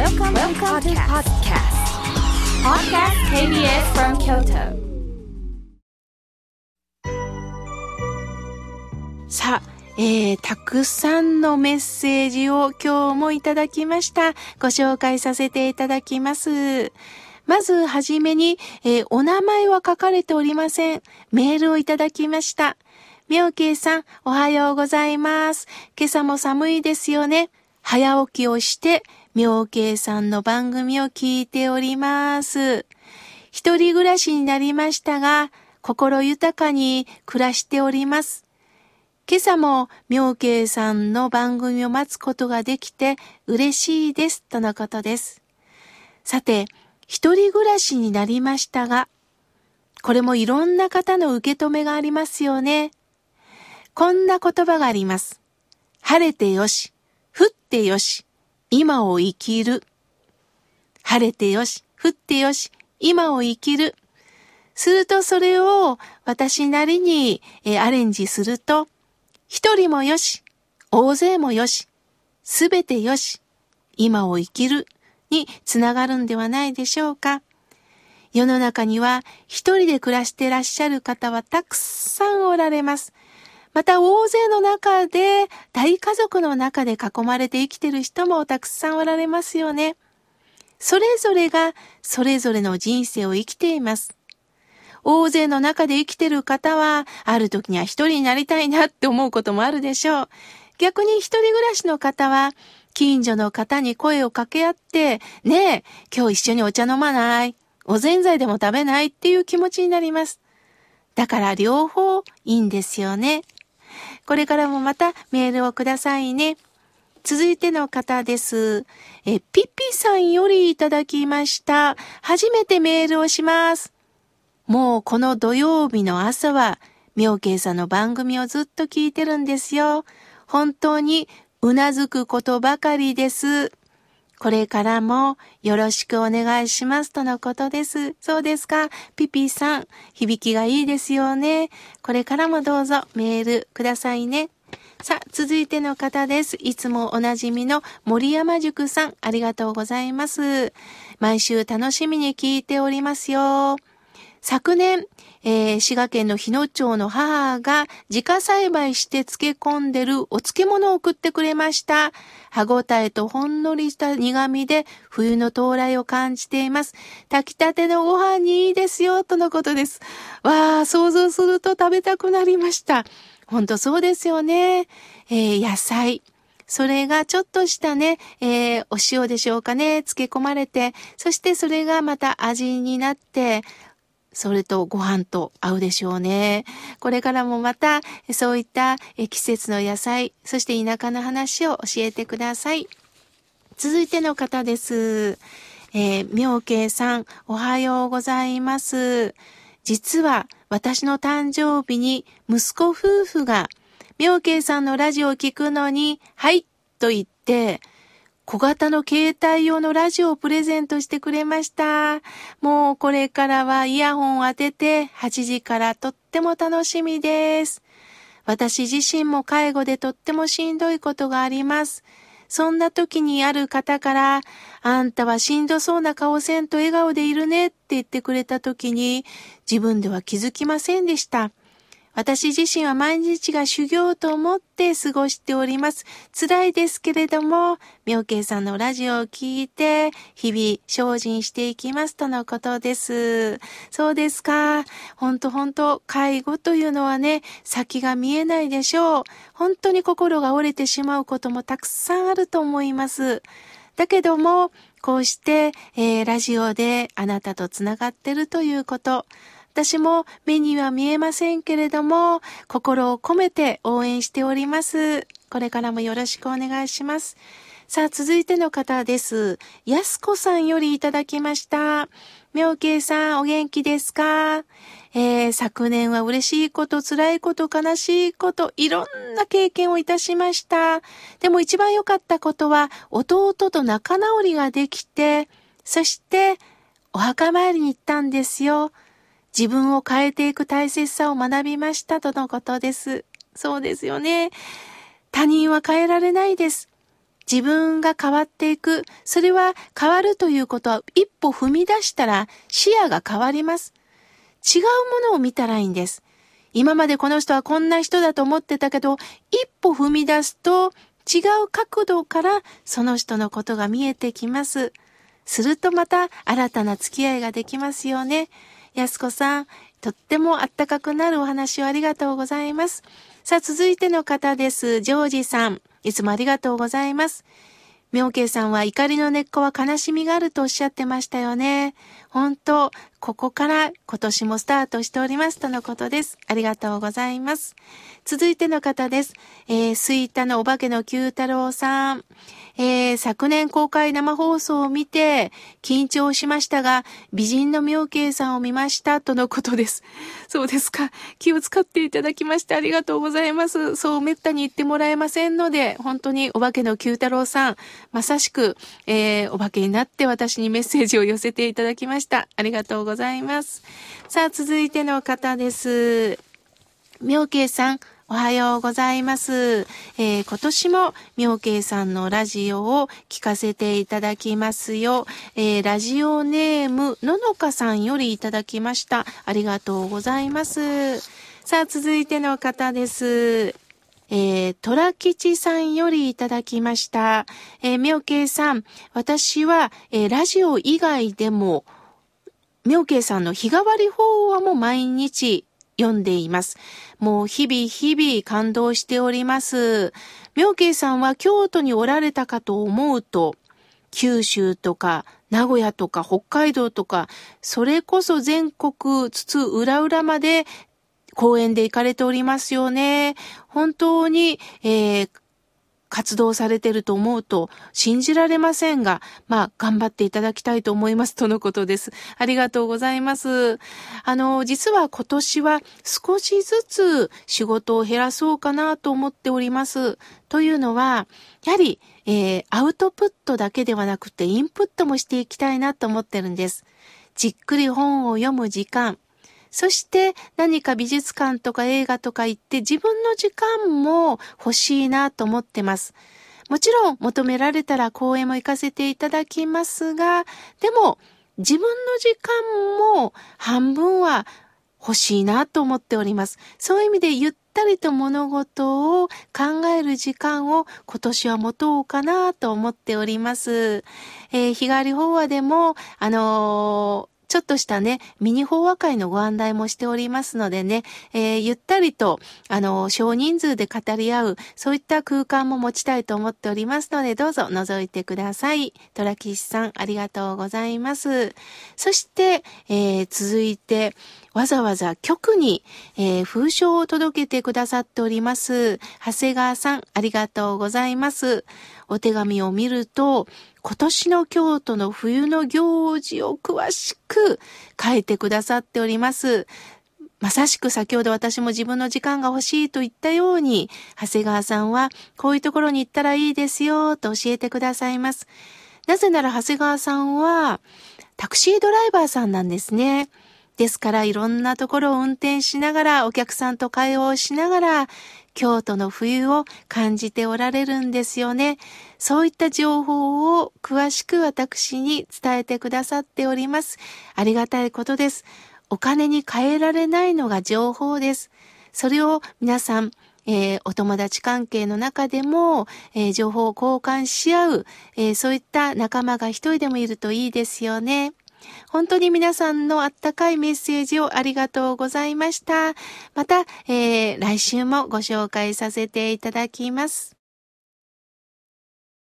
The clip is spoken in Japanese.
Welcome, Welcome to podcast. Podcast KBS from Kyoto. さあ、えー、たくさんのメッセージを今日もいただきました。ご紹介させていただきます。まずはじめに、えー、お名前は書かれておりません。メールをいただきました。妙慶さん、おはようございます。今朝も寒いですよね。早起きをして、妙慶さんの番組を聞いております。一人暮らしになりましたが、心豊かに暮らしております。今朝も妙慶さんの番組を待つことができて嬉しいです、とのことです。さて、一人暮らしになりましたが、これもいろんな方の受け止めがありますよね。こんな言葉があります。晴れてよし、降ってよし、今を生きる。晴れてよし、降ってよし、今を生きる。するとそれを私なりにアレンジすると、一人もよし、大勢もよし、すべてよし、今を生きるにつながるんではないでしょうか。世の中には一人で暮らしてらっしゃる方はたくさんおられます。また大勢の中で、大家族の中で囲まれて生きてる人もたくさんおられますよね。それぞれがそれぞれの人生を生きています。大勢の中で生きてる方は、ある時には一人になりたいなって思うこともあるでしょう。逆に一人暮らしの方は、近所の方に声を掛け合って、ねえ、今日一緒にお茶飲まない？おぜんざいでも食べない？っていう気持ちになります。だから両方いいんですよね。これからもまたメールをくださいね。続いての方です。え、ピッピさんよりいただきました。初めてメールをします。もうこの土曜日の朝は、妙慶さんの番組をずっと聞いてるんですよ。本当にうなずくことばかりです。これからもよろしくお願いしますとのことです。そうですか。ピピさん、響きがいいですよね。これからもどうぞメールくださいね。さあ、続いての方です。いつもおなじみの森山塾さん、ありがとうございます。毎週楽しみに聞いておりますよ。昨年、えー、滋賀県の日野町の母が自家栽培して漬け込んでるお漬物を送ってくれました。歯ごたえとほんのりした苦味で冬の到来を感じています。炊きたてのご飯にいいですよ、とのことです。わあ、想像すると食べたくなりました。ほんとそうですよね。えー、野菜。それがちょっとしたね、えー、お塩でしょうかね、漬け込まれて、そしてそれがまた味になって、それとご飯と合うでしょうね。これからもまたそういった季節の野菜、そして田舎の話を教えてください。続いての方です。えー、妙慶さん、おはようございます。実は私の誕生日に息子夫婦が妙慶さんのラジオを聞くのに、はいと言って、小型の携帯用のラジオをプレゼントしてくれました。もうこれからはイヤホンを当てて8時からとっても楽しみです。私自身も介護でとってもしんどいことがあります。そんな時にある方から、あんたはしんどそうな顔せんと笑顔でいるねって言ってくれた時に、自分では気づきませんでした。私自身は毎日が修行と思って過ごしております。辛いですけれども、妙慶さんのラジオを聞いて、日々精進していきますとのことです。そうですか。ほんとほんと、介護というのはね、先が見えないでしょう。本当に心が折れてしまうこともたくさんあると思います。だけども、こうして、えー、ラジオであなたとつながってるということ、私も目には見えませんけれども、心を込めて応援しております。これからもよろしくお願いします。さあ、続いての方です。やすこさんよりいただきました。妙慶さん、お元気ですか？えー、昨年は嬉しいこと、辛いこと、悲しいこと、いろんな経験をいたしました。でも一番良かったことは、弟と仲直りができて、そして、お墓参りに行ったんですよ。自分を変えていく大切さを学びましたとのことです。そうですよね。他人は変えられないです。自分が変わっていく。それは変わるということは一歩踏み出したら視野が変わります。違うものを見たらいいんです。今までこの人はこんな人だと思ってたけど、一歩踏み出すと違う角度からその人のことが見えてきます。するとまた新たな付き合いができますよね。安子さん、とってもあったかくなるお話をありがとうございます。さあ、続いての方です。ジョージさん。いつもありがとうございます。妙慶さんは怒りの根っこは悲しみがあるとおっしゃってましたよね。本当、ここから今年もスタートしておりますとのことです。ありがとうございます。続いての方です。えー、スイタのお化けの九太郎さん。えー、昨年公開生放送を見て緊張しましたが、美人の妙慶さんを見ましたとのことです。そうですか。気を使っていただきましてありがとうございます。そうめったに言ってもらえませんので、本当にお化けの九太郎さん、まさしく、えー、お化けになって私にメッセージを寄せていただきました。ありがとうございます。ございますさあ、続いての方です。妙慶さん、おはようございます。えー、今年も妙慶さんのラジオを聞かせていただきますよ。えー、ラジオネームののかさんよりいただきました。ありがとうございます。さあ、続いての方です。えー、虎吉さんよりいただきました。えー、妙慶さん、私は、えー、ラジオ以外でも、妙慶さんの日替わり法話も毎日読んでいます。もう日々日々感動しております。妙慶さんは京都におられたかと思うと、九州とか名古屋とか北海道とか、それこそ全国津々浦々まで公園で行かれておりますよね。本当に、えー、活動されてると思うと信じられませんが、まあ、頑張っていただきたいと思いますとのことです。ありがとうございます。あの、実は今年は少しずつ仕事を減らそうかなと思っております。というのは、やはり、えー、アウトプットだけではなくてインプットもしていきたいなと思ってるんです。じっくり本を読む時間、そして何か美術館とか映画とか行って自分の時間も欲しいなと思ってます。もちろん求められたら公園も行かせていただきますが、でも自分の時間も半分は欲しいなと思っております。そういう意味でゆったりと物事を考える時間を今年は持とうかなと思っております。えー、日替わり法話でも、あのちょっとしたね、ミニ法話会のご案内もしておりますのでね、えー、ゆったりと、あの、少人数で語り合う、そういった空間も持ちたいと思っておりますので、どうぞ覗いてください。トラキシさん、ありがとうございます。そして、えー、続いて、わざわざ局に、えー、封書を届けてくださっております。長谷川さん、ありがとうございます。お手紙を見ると、今年の京都の冬の行事を詳しく書いてくださっております。まさしく先ほど私も自分の時間が欲しいと言ったように、長谷川さんはこういうところに行ったらいいですよと教えてくださいます。なぜなら長谷川さんはタクシードライバーさんなんですね。ですからいろんなところを運転しながらお客さんと会話をしながら京都の冬を感じておられるんですよね。そういった情報を詳しく私に伝えてくださっております。ありがたいことです。お金に変えられないのが情報です。それを皆さん、えー、お友達関係の中でも、えー、情報を交換し合う、えー、そういった仲間が一人でもいるといいですよね。本当に皆さんのあったかいメッセージをありがとうございました。また、えー、来週もご紹介させていただきます。